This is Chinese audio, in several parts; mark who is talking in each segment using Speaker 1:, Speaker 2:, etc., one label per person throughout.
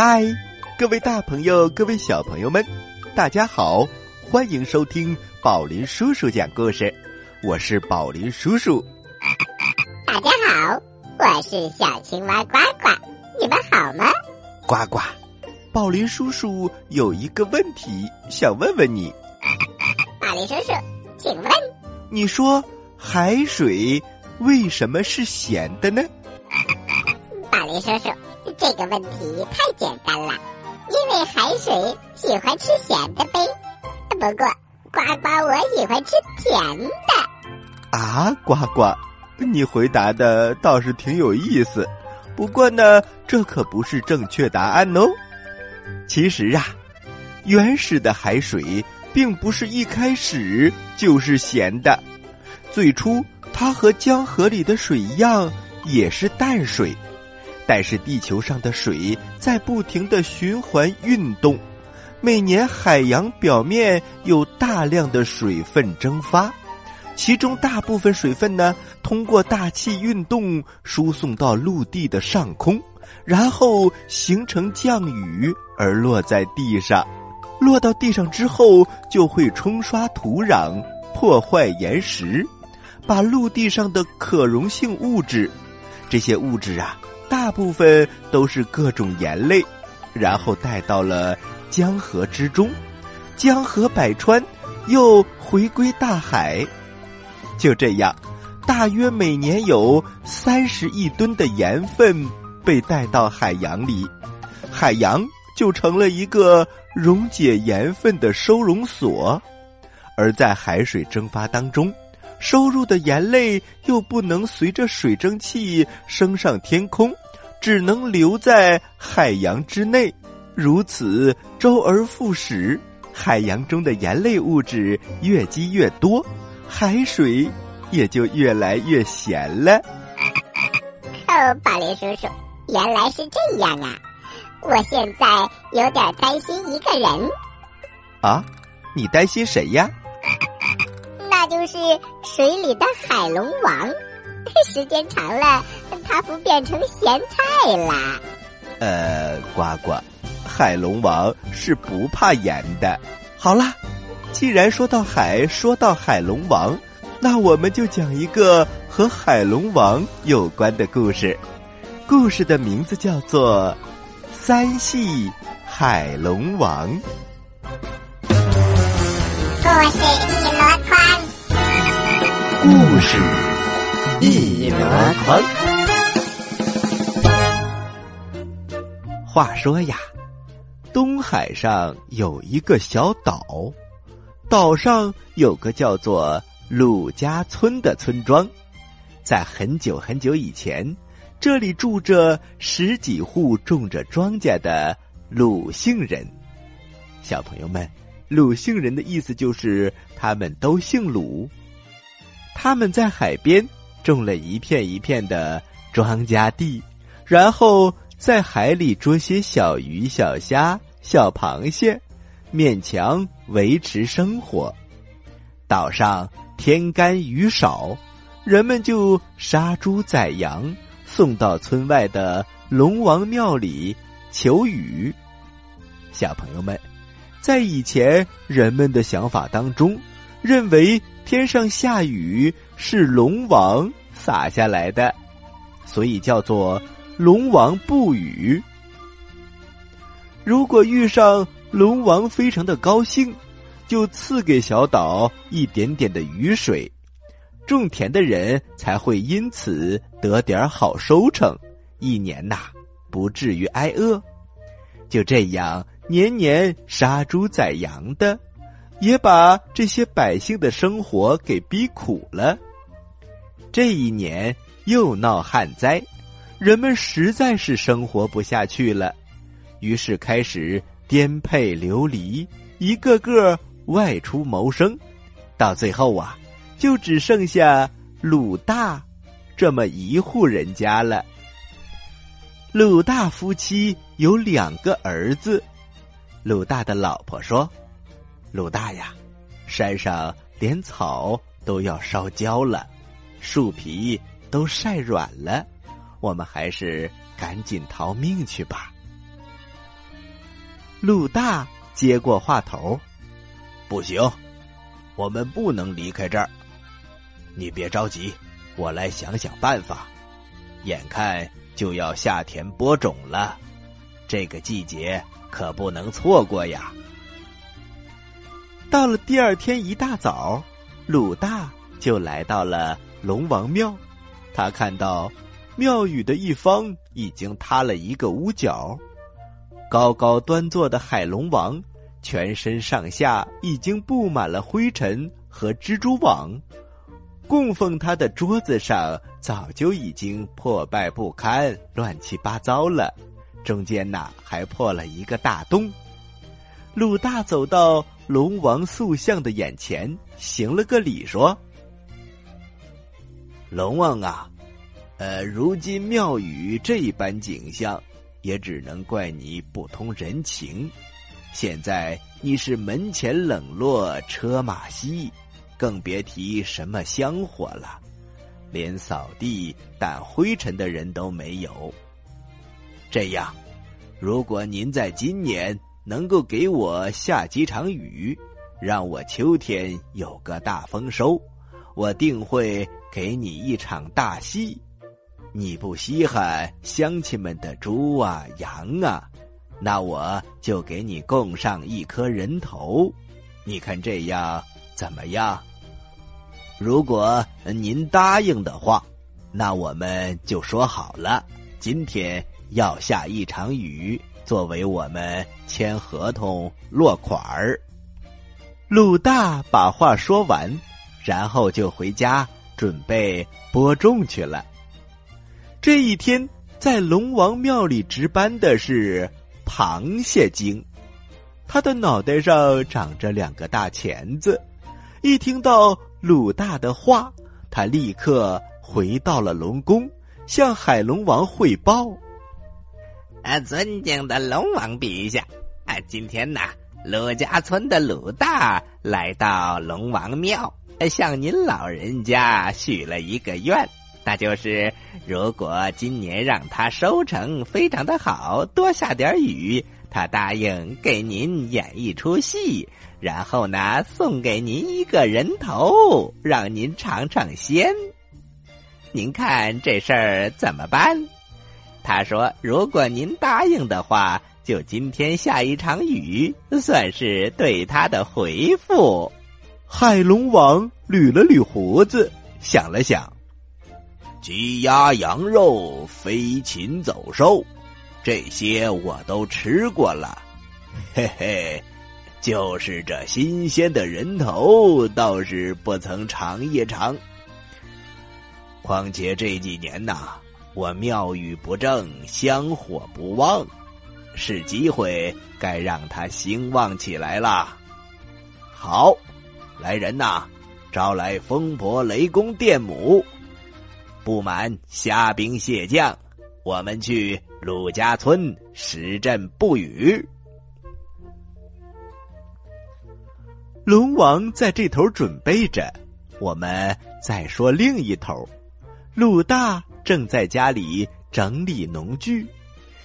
Speaker 1: 嗨，各位大朋友，各位小朋友们，大家好，欢迎收听宝林叔叔讲故事。我是宝林叔叔。
Speaker 2: 大家好，我是小青蛙呱呱，你们好吗？
Speaker 1: 呱呱，宝林叔叔有一个问题想问问你。
Speaker 2: 宝林叔叔，请问，
Speaker 1: 你说海水为什么是咸的呢？
Speaker 2: 宝林叔叔，这个问题太简单了，因为海水喜欢吃咸的呗。不过，呱呱我喜欢吃甜的。
Speaker 1: 啊，呱呱，你回答的倒是挺有意思。不过呢，这可不是正确答案哦。其实啊，原始的海水并不是一开始就是咸的，最初它和江河里的水一样，也是淡水。但是地球上的水在不停的循环运动，每年海洋表面有大量的水分蒸发，其中大部分水分呢通过大气运动输送到陆地的上空，然后形成降雨而落在地上，落到地上之后就会冲刷土壤，破坏岩石，把陆地上的可溶性物质，这些物质啊。大部分都是各种盐类，然后带到了江河之中，江河百川，又回归大海。就这样，大约每年有三十亿吨的盐分被带到海洋里，海洋就成了一个溶解盐分的收容所。而在海水蒸发当中，收入的盐类又不能随着水蒸气升上天空。只能留在海洋之内，如此周而复始，海洋中的盐类物质越积越多，海水也就越来越咸了。
Speaker 2: 哦，宝林叔叔，原来是这样啊！我现在有点担心一个人。
Speaker 1: 啊，你担心谁呀？
Speaker 2: 那就是水里的海龙王。时间长了，它不变成咸菜啦。
Speaker 1: 呃，呱呱，海龙王是不怕盐的。好啦，既然说到海，说到海龙王，那我们就讲一个和海龙王有关的故事。故事的名字叫做《三系海龙王》。
Speaker 2: 故事
Speaker 1: 故事。一箩筐。话说呀，东海上有一个小岛，岛上有个叫做鲁家村的村庄。在很久很久以前，这里住着十几户种着庄稼的鲁姓人。小朋友们，鲁姓人的意思就是他们都姓鲁。他们在海边。种了一片一片的庄稼地，然后在海里捉些小鱼、小虾、小螃蟹，勉强维持生活。岛上天干雨少，人们就杀猪宰羊，送到村外的龙王庙里求雨。小朋友们，在以前人们的想法当中，认为天上下雨是龙王。洒下来的，所以叫做龙王布雨。如果遇上龙王非常的高兴，就赐给小岛一点点的雨水，种田的人才会因此得点好收成，一年呐不至于挨饿。就这样，年年杀猪宰羊的，也把这些百姓的生活给逼苦了。这一年又闹旱灾，人们实在是生活不下去了，于是开始颠沛流离，一个个外出谋生，到最后啊，就只剩下鲁大这么一户人家了。鲁大夫妻有两个儿子，鲁大的老婆说：“鲁大呀，山上连草都要烧焦了。”树皮都晒软了，我们还是赶紧逃命去吧。鲁大接过话头：“
Speaker 3: 不行，我们不能离开这儿。你别着急，我来想想办法。眼看就要下田播种了，这个季节可不能错过呀。”
Speaker 1: 到了第二天一大早，鲁大就来到了龙王庙。他看到庙宇的一方已经塌了一个屋角。高高端坐的海龙王，全身上下已经布满了灰尘和蜘蛛网，供奉他的桌子上早就已经破败不堪、乱七八糟了，中间呐还破了一个大洞。鲁大走到龙王塑像的眼前，行了个礼，说：“
Speaker 3: 龙王啊，呃，如今庙宇这般景象。”也只能怪你不通人情。现在你是门前冷落车马稀，更别提什么香火了，连扫地掸灰尘的人都没有。这样，如果您在今年能够给我下几场雨，让我秋天有个大丰收，我定会给你一场大戏。你不稀罕乡亲们的猪啊羊啊，那我就给你供上一颗人头，你看这样怎么样？如果您答应的话，那我们就说好了，今天要下一场雨，作为我们签合同落款儿。
Speaker 1: 鲁大把话说完，然后就回家准备播种去了。这一天，在龙王庙里值班的是螃蟹精，他的脑袋上长着两个大钳子。一听到鲁大的话，他立刻回到了龙宫，向海龙王汇报：“
Speaker 4: 啊，尊敬的龙王陛下，啊，今天呐，鲁家村的鲁大来到龙王庙，向您老人家许了一个愿。”那就是，如果今年让他收成非常的好，多下点雨，他答应给您演一出戏，然后呢，送给您一个人头，让您尝尝鲜。您看这事儿怎么办？他说，如果您答应的话，就今天下一场雨，算是对他的回复。
Speaker 1: 海龙王捋了捋胡子，想了想。
Speaker 3: 鸡鸭羊肉、飞禽走兽，这些我都吃过了，嘿嘿，就是这新鲜的人头倒是不曾尝一尝。况且这几年呐，我庙宇不正，香火不旺，是机会该让它兴旺起来了。好，来人呐，招来风伯、雷公、电母。不满虾兵蟹将，我们去陆家村实阵不语。
Speaker 1: 龙王在这头准备着，我们再说另一头。鲁大正在家里整理农具，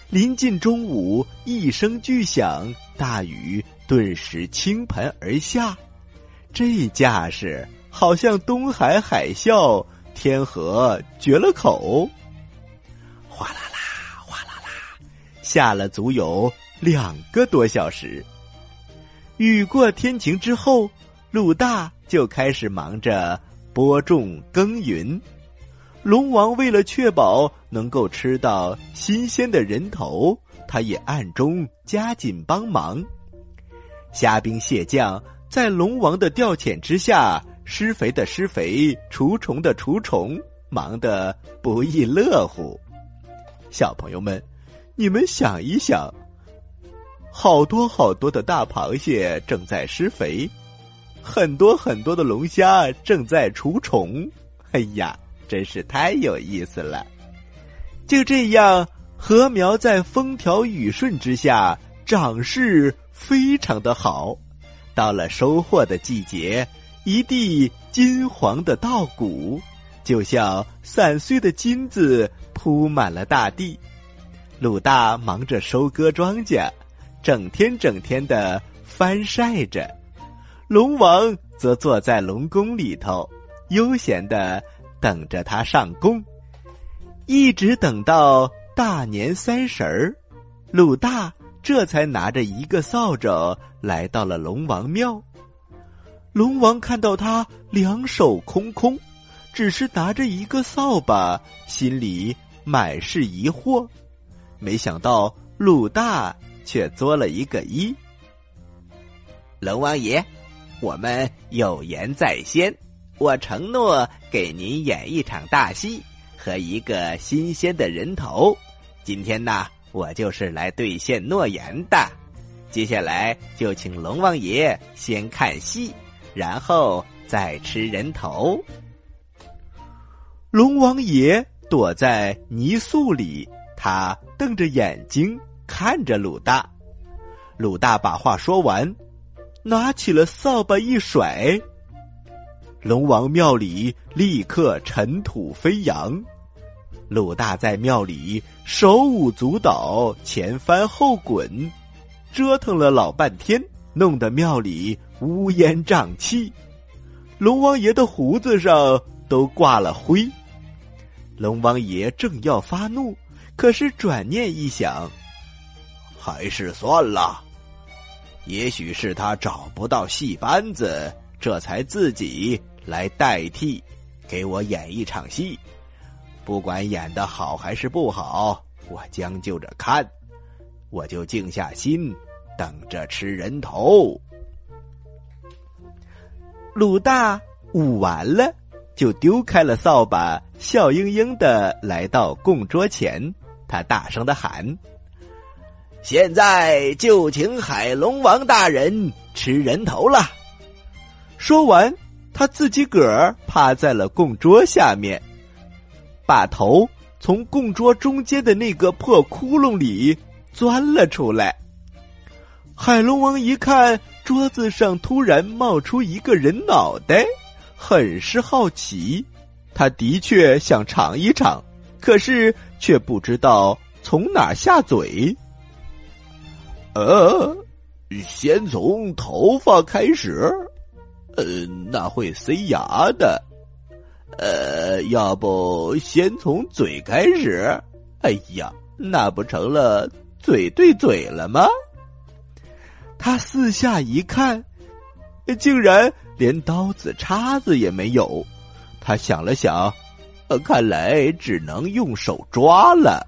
Speaker 1: 临近中午，一声巨响，大雨顿时倾盆而下，这架势好像东海海啸。天河绝了口，哗啦啦，哗啦啦，下了足有两个多小时。雨过天晴之后，鲁大就开始忙着播种耕耘。龙王为了确保能够吃到新鲜的人头，他也暗中加紧帮忙。虾兵蟹将在龙王的调遣之下。施肥的施肥，除虫的除虫，忙得不亦乐乎。小朋友们，你们想一想，好多好多的大螃蟹正在施肥，很多很多的龙虾正在除虫。哎呀，真是太有意思了！就这样，禾苗在风调雨顺之下，长势非常的好。到了收获的季节。一地金黄的稻谷，就像散碎的金子铺满了大地。鲁大忙着收割庄稼，整天整天的翻晒着，龙王则坐在龙宫里头，悠闲的等着他上供，一直等到大年三十儿，鲁大这才拿着一个扫帚来到了龙王庙。龙王看到他两手空空，只是拿着一个扫把，心里满是疑惑。没想到鲁大却作了一个揖：“
Speaker 4: 龙王爷，我们有言在先，我承诺给您演一场大戏和一个新鲜的人头。今天呢，我就是来兑现诺言的。接下来就请龙王爷先看戏。”然后再吃人头。
Speaker 1: 龙王爷躲在泥塑里，他瞪着眼睛看着鲁大。鲁大把话说完，拿起了扫把一甩，龙王庙里立刻尘土飞扬。鲁大在庙里手舞足蹈，前翻后滚，折腾了老半天，弄得庙里。乌烟瘴气，龙王爷的胡子上都挂了灰。龙王爷正要发怒，可是转念一想，
Speaker 3: 还是算了。也许是他找不到戏班子，这才自己来代替，给我演一场戏。不管演的好还是不好，我将就着看，我就静下心，等着吃人头。
Speaker 1: 鲁大舞完了，就丢开了扫把，笑盈盈的来到供桌前。他大声的喊：“
Speaker 3: 现在就请海龙王大人吃人头了。”
Speaker 1: 说完，他自己个儿趴在了供桌下面，把头从供桌中间的那个破窟窿里钻了出来。海龙王一看。桌子上突然冒出一个人脑袋，很是好奇。他的确想尝一尝，可是却不知道从哪下嘴。
Speaker 3: 呃，先从头发开始，呃，那会塞牙的。呃，要不先从嘴开始？哎呀，那不成了嘴对嘴了吗？
Speaker 1: 他四下一看，竟然连刀子叉子也没有。他想了想，呃看来只能用手抓了。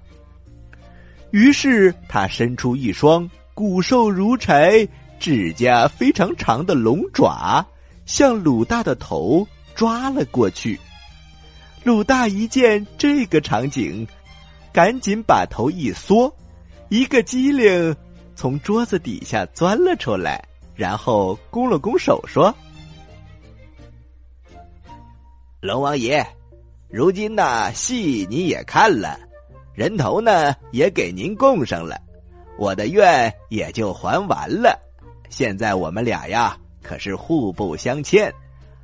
Speaker 1: 于是他伸出一双骨瘦如柴、指甲非常长的龙爪，向鲁大的头抓了过去。鲁大一见这个场景，赶紧把头一缩，一个机灵。从桌子底下钻了出来，然后拱了拱手说：“
Speaker 3: 龙王爷，如今呢戏你也看了，人头呢也给您供上了，我的愿也就还完了。现在我们俩呀可是互不相欠，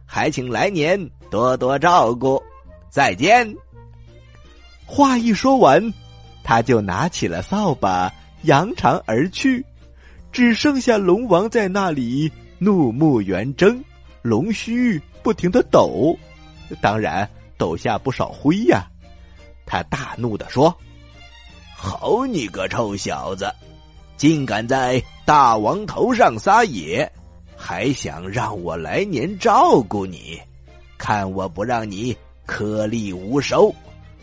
Speaker 3: 还请来年多多照顾。再见。”
Speaker 1: 话一说完，他就拿起了扫把。扬长而去，只剩下龙王在那里怒目圆睁，龙须不停的抖，当然抖下不少灰呀。他大怒的说：“
Speaker 3: 好你个臭小子，竟敢在大王头上撒野，还想让我来年照顾你？看我不让你颗粒无收，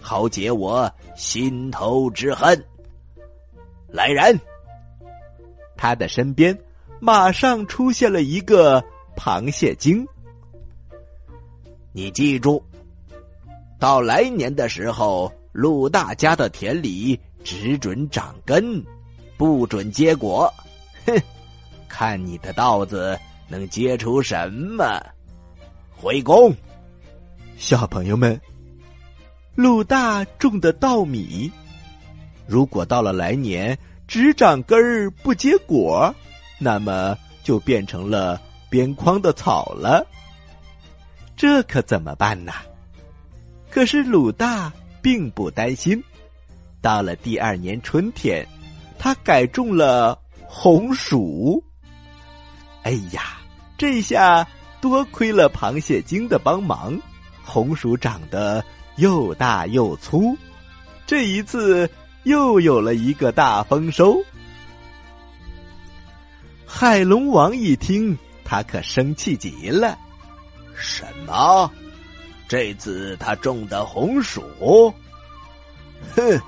Speaker 3: 好解我心头之恨。”来人！
Speaker 1: 他的身边马上出现了一个螃蟹精。
Speaker 3: 你记住，到来年的时候，陆大家的田里只准长根，不准结果。哼，看你的稻子能结出什么？回宫！
Speaker 1: 小朋友们，陆大种的稻米。如果到了来年只长根儿不结果，那么就变成了边框的草了。这可怎么办呢？可是鲁大并不担心。到了第二年春天，他改种了红薯。哎呀，这下多亏了螃蟹精的帮忙，红薯长得又大又粗，这一次又有了一个大丰收。海龙王一听，他可生气极了。
Speaker 3: 什么？这次他种的红薯？哼！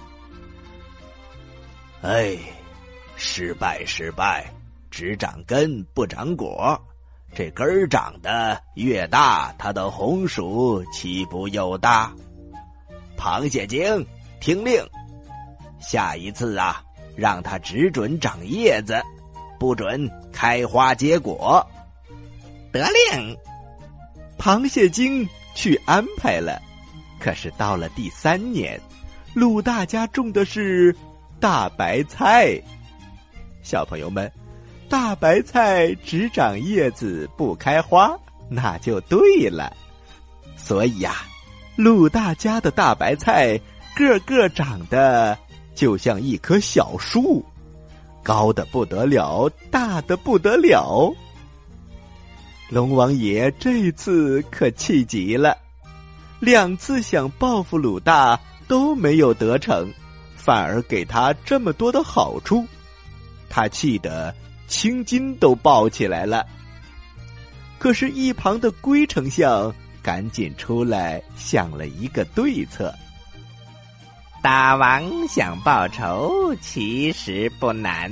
Speaker 3: 哎，失败，失败！只长根不长果，这根长得越大，它的红薯岂不又大？螃蟹精，听令！下一次啊，让它只准长叶子，不准开花结果。
Speaker 4: 得令！
Speaker 1: 螃蟹精去安排了。可是到了第三年，鲁大家种的是大白菜。小朋友们。大白菜只长叶子不开花，那就对了。所以呀，鲁大家的大白菜个个长得就像一棵小树，高的不得了，大的不得了。龙王爷这次可气极了，两次想报复鲁大都没有得逞，反而给他这么多的好处，他气得。青筋都抱起来了，可是，一旁的龟丞相赶紧出来想了一个对策。
Speaker 4: 大王想报仇，其实不难，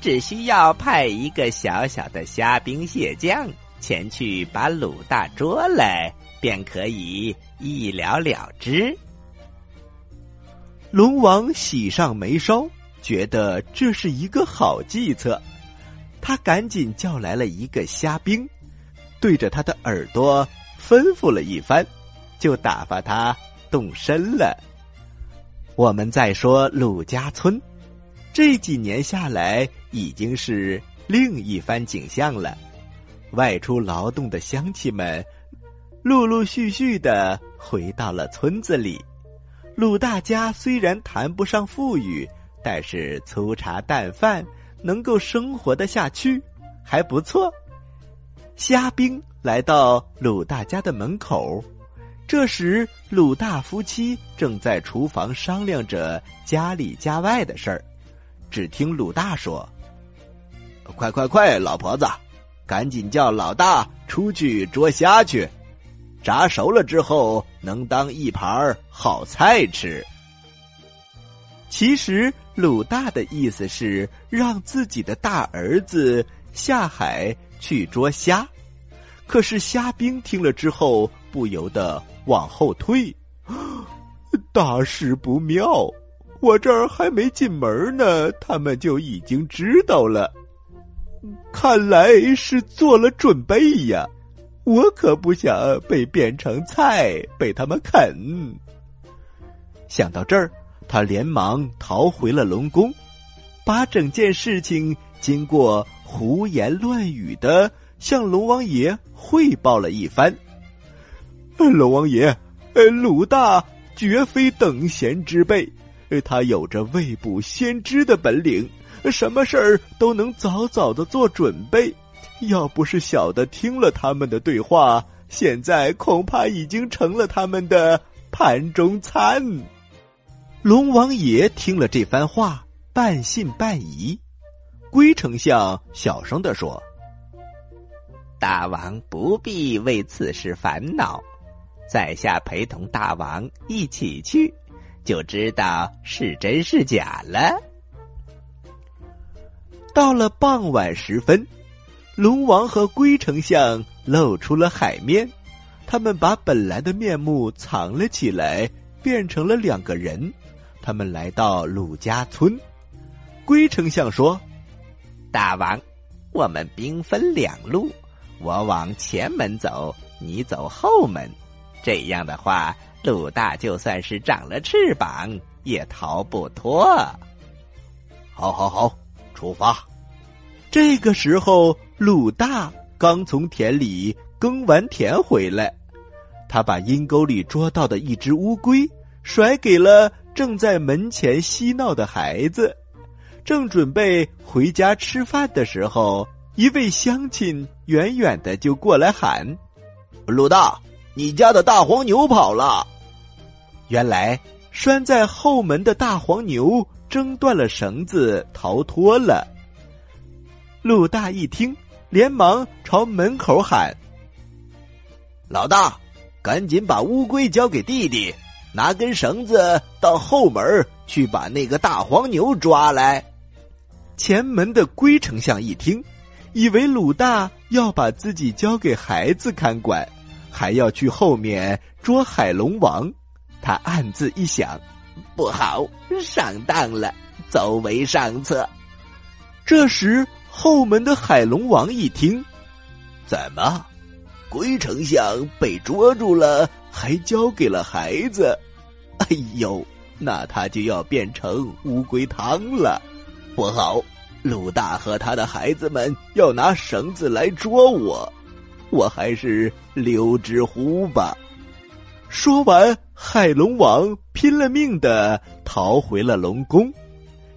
Speaker 4: 只需要派一个小小的虾兵蟹将前去把鲁大捉来，便可以一了了之。
Speaker 1: 龙王喜上眉梢，觉得这是一个好计策。他赶紧叫来了一个虾兵，对着他的耳朵吩咐了一番，就打发他动身了。我们再说鲁家村，这几年下来已经是另一番景象了。外出劳动的乡亲们，陆陆续续的回到了村子里。鲁大家虽然谈不上富裕，但是粗茶淡饭。能够生活的下去，还不错。虾兵来到鲁大家的门口，这时鲁大夫妻正在厨房商量着家里家外的事儿。只听鲁大说：“
Speaker 3: 快快快，老婆子，赶紧叫老大出去捉虾去，炸熟了之后能当一盘好菜吃。”
Speaker 1: 其实。鲁大的意思是让自己的大儿子下海去捉虾，可是虾兵听了之后不由得往后退，大事不妙！我这儿还没进门呢，他们就已经知道了，看来是做了准备呀！我可不想被变成菜被他们啃。想到这儿。他连忙逃回了龙宫，把整件事情经过胡言乱语的向龙王爷汇报了一番。龙王爷，呃，鲁大绝非等闲之辈，他有着未卜先知的本领，什么事儿都能早早的做准备。要不是小的听了他们的对话，现在恐怕已经成了他们的盘中餐。龙王爷听了这番话，半信半疑。龟丞相小声的说：“
Speaker 4: 大王不必为此事烦恼，在下陪同大王一起去，就知道是真是假了。”
Speaker 1: 到了傍晚时分，龙王和龟丞相露出了海面，他们把本来的面目藏了起来，变成了两个人。他们来到鲁家村，龟丞相说：“
Speaker 4: 大王，我们兵分两路，我往前门走，你走后门。这样的话，鲁大就算是长了翅膀，也逃不脱。”
Speaker 3: 好，好，好，出发。
Speaker 1: 这个时候，鲁大刚从田里耕完田回来，他把阴沟里捉到的一只乌龟甩给了。正在门前嬉闹的孩子，正准备回家吃饭的时候，一位乡亲远远的就过来喊：“
Speaker 3: 鲁大，你家的大黄牛跑了。”
Speaker 1: 原来拴在后门的大黄牛挣断了绳子，逃脱了。鲁大一听，连忙朝门口喊：“
Speaker 3: 老大，赶紧把乌龟交给弟弟，拿根绳子到后门去把那个大黄牛抓来。”
Speaker 1: 前门的龟丞相一听，以为鲁大要把自己交给孩子看管，还要去后面捉海龙王。他暗自一想，
Speaker 4: 不好，上当了，走为上策。
Speaker 1: 这时，后门的海龙王一听，
Speaker 3: 怎么，龟丞相被捉住了，还交给了孩子？哎呦，那他就要变成乌龟汤了。不好，鲁大和他的孩子们要拿绳子来捉我，我还是溜之乎吧。
Speaker 1: 说完，海龙王拼了命的逃回了龙宫。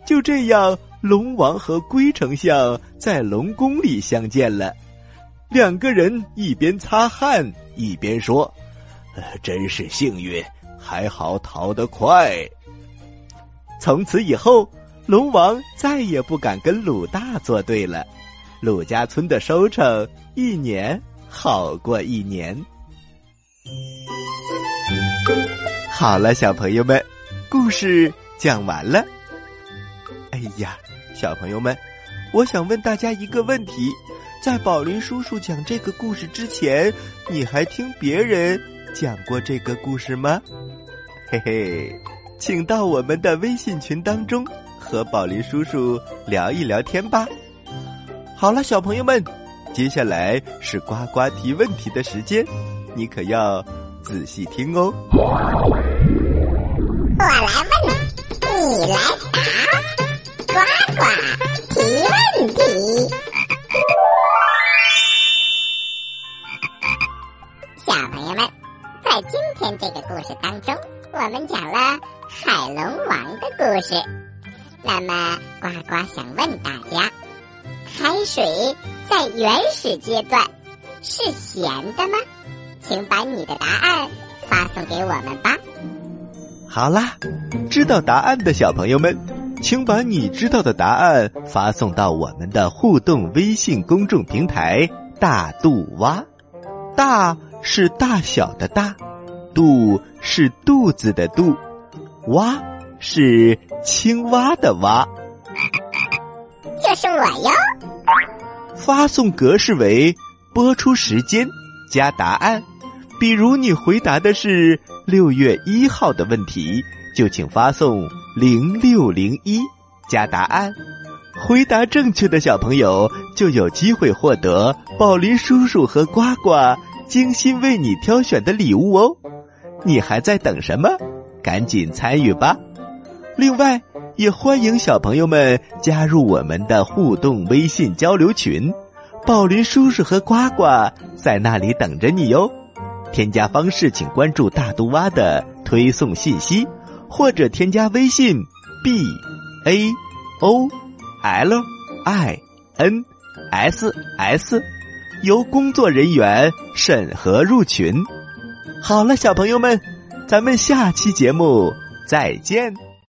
Speaker 1: 就这样，龙王和龟丞相在龙宫里相见了。两个人一边擦汗一边说：“
Speaker 3: 真是幸运，还好逃得快。”
Speaker 1: 从此以后，龙王再也不敢跟鲁大作对了。鲁家村的收成一年好过一年。好了，小朋友们，故事讲完了。哎呀，小朋友们，我想问大家一个问题：在宝林叔叔讲这个故事之前，你还听别人讲过这个故事吗？嘿嘿，请到我们的微信群当中和宝林叔叔聊一聊天吧。好了，小朋友们，接下来是呱呱提问题的时间，你可要仔细听哦。
Speaker 2: 我来问，你来答，呱呱提问题。在今天这个故事当中，我们讲了海龙王的故事。那么，呱呱想问大家：海水在原始阶段是咸的吗？请把你的答案发送给我们吧。
Speaker 1: 好啦，知道答案的小朋友们，请把你知道的答案发送到我们的互动微信公众平台“大肚蛙”。大是大小的大，肚是肚子的肚，蛙是青蛙的蛙。
Speaker 2: 就是我哟。
Speaker 1: 发送格式为播出时间加答案。比如你回答的是六月一号的问题，就请发送零六零一加答案。回答正确的小朋友就有机会获得宝林叔叔和呱呱精心为你挑选的礼物哦。你还在等什么？赶紧参与吧！另外，也欢迎小朋友们加入我们的互动微信交流群，宝林叔叔和呱呱在那里等着你哟。添加方式，请关注大肚蛙的推送信息，或者添加微信 b a o l i n s s，由工作人员审核入群。好了，小朋友们，咱们下期节目再见。